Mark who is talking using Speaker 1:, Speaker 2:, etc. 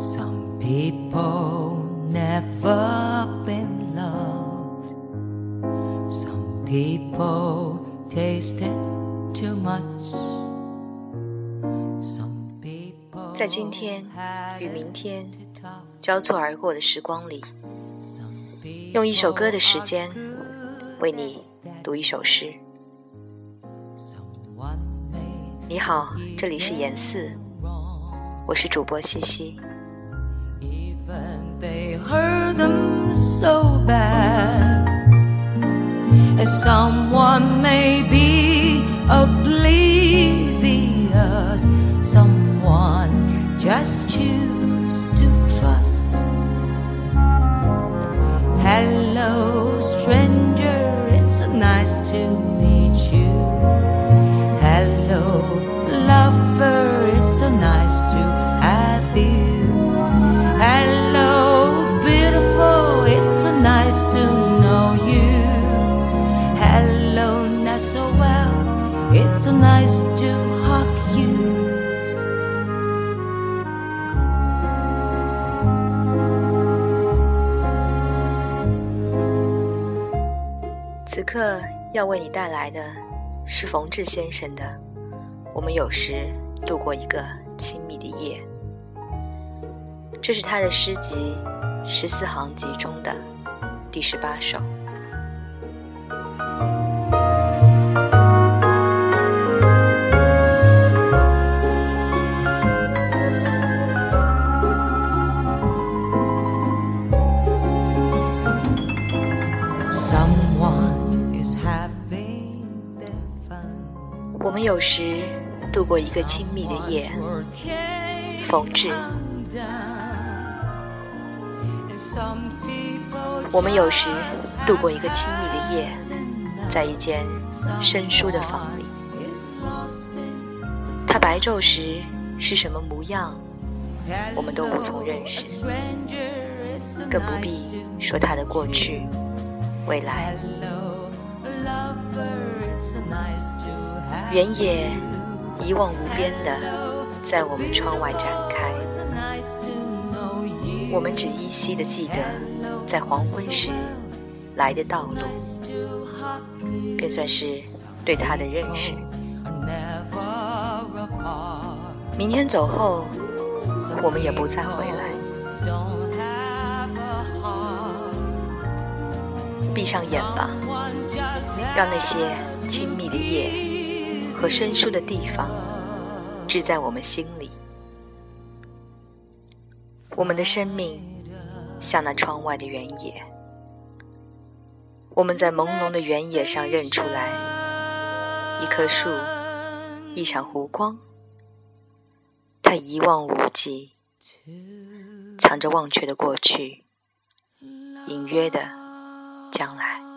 Speaker 1: Some people never been loved. Some people tasted too much. Some people
Speaker 2: 在今天与明天交错而过的时光里，用一首歌的时间为你读一首诗。你好，这里是严四，我是主播西西。
Speaker 1: Even they hurt them so bad.
Speaker 2: 此刻要为你带来的是冯志先生的《我们有时度过一个亲密的夜》，这是他的诗集《十四行集》中的第十八首。我们有时度过一个亲密的夜，冯至。我们有时度过一个亲密的夜，在一间生疏的房里。他白昼时是什么模样，我们都无从认识，更不必说他的过去、未来。原野一望无边的在我们窗外展开，我们只依稀的记得在黄昏时来的道路，便算是对他的认识。明天走后，我们也不再回来。闭上眼吧，让那些亲密的夜和生疏的地方置在我们心里。我们的生命像那窗外的原野，我们在朦胧的原野上认出来一棵树，一场湖光，它一望无际，藏着忘却的过去，隐约的将来。